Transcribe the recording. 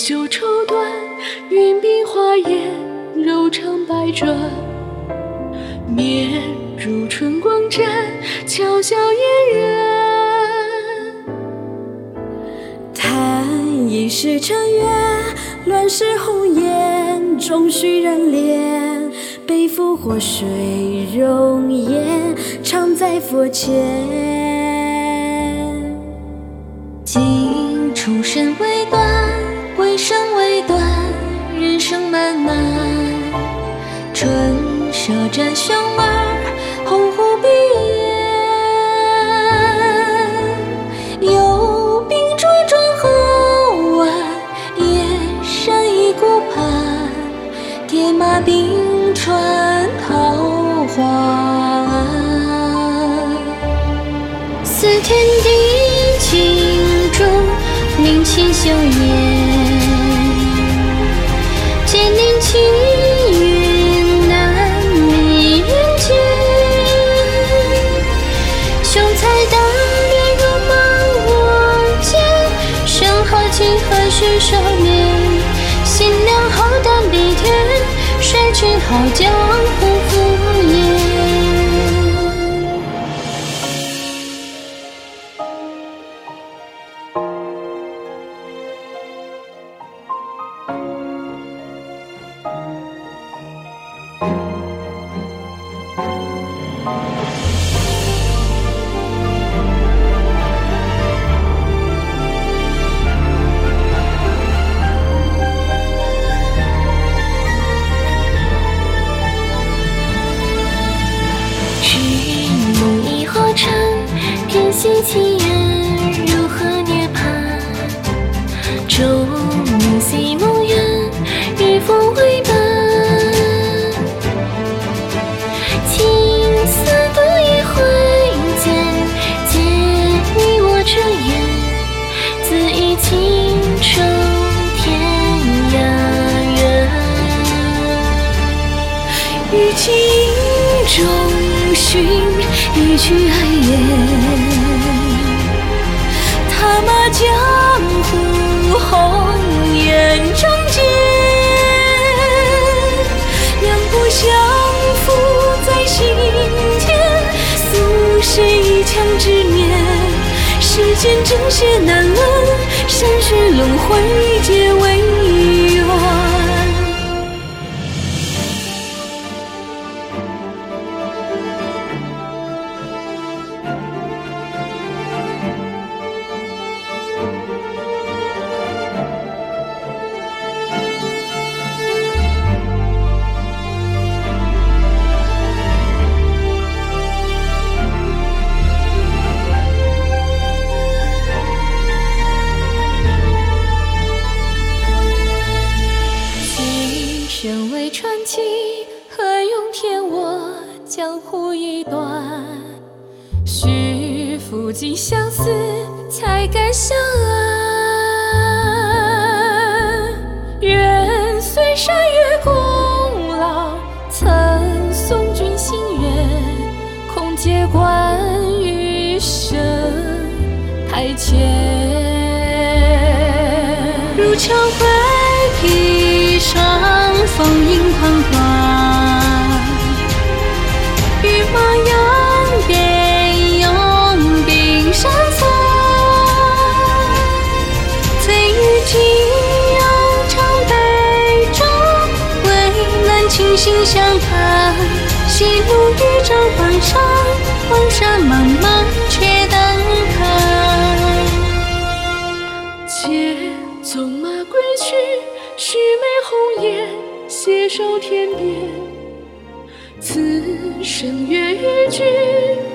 绸缎，云鬓花颜，柔肠百转。面如春光绽，巧笑嫣然。叹一世尘缘，乱世红颜，终须染脸。背负祸水容颜，常在佛前。今出身未断，生未断，人生漫漫。春舍占胸儿，鸿鹄闭眼。有病拄壮河湾，夜深一顾盼。铁马冰川桃花庵，似天地镜中。明清秀颜，情何须收敛？心凉浩荡碧天，谁知好江湖敷衍？西情人如何涅槃？昼暮夕梦远，日风微斑。青丝独一挥间，借你我遮眼，自忆情愁天涯远。与情中寻一曲哀怨。间正邪难论，三世轮回皆为何用填我江湖一段，须负尽相思，才敢相安。愿随山月功劳，曾送君心愿，空借关羽声台前。如桥心相盼，细露渔舟黄沙，黄沙茫茫却等看。且纵马归去，须眉红颜，携手天边。此生愿与君。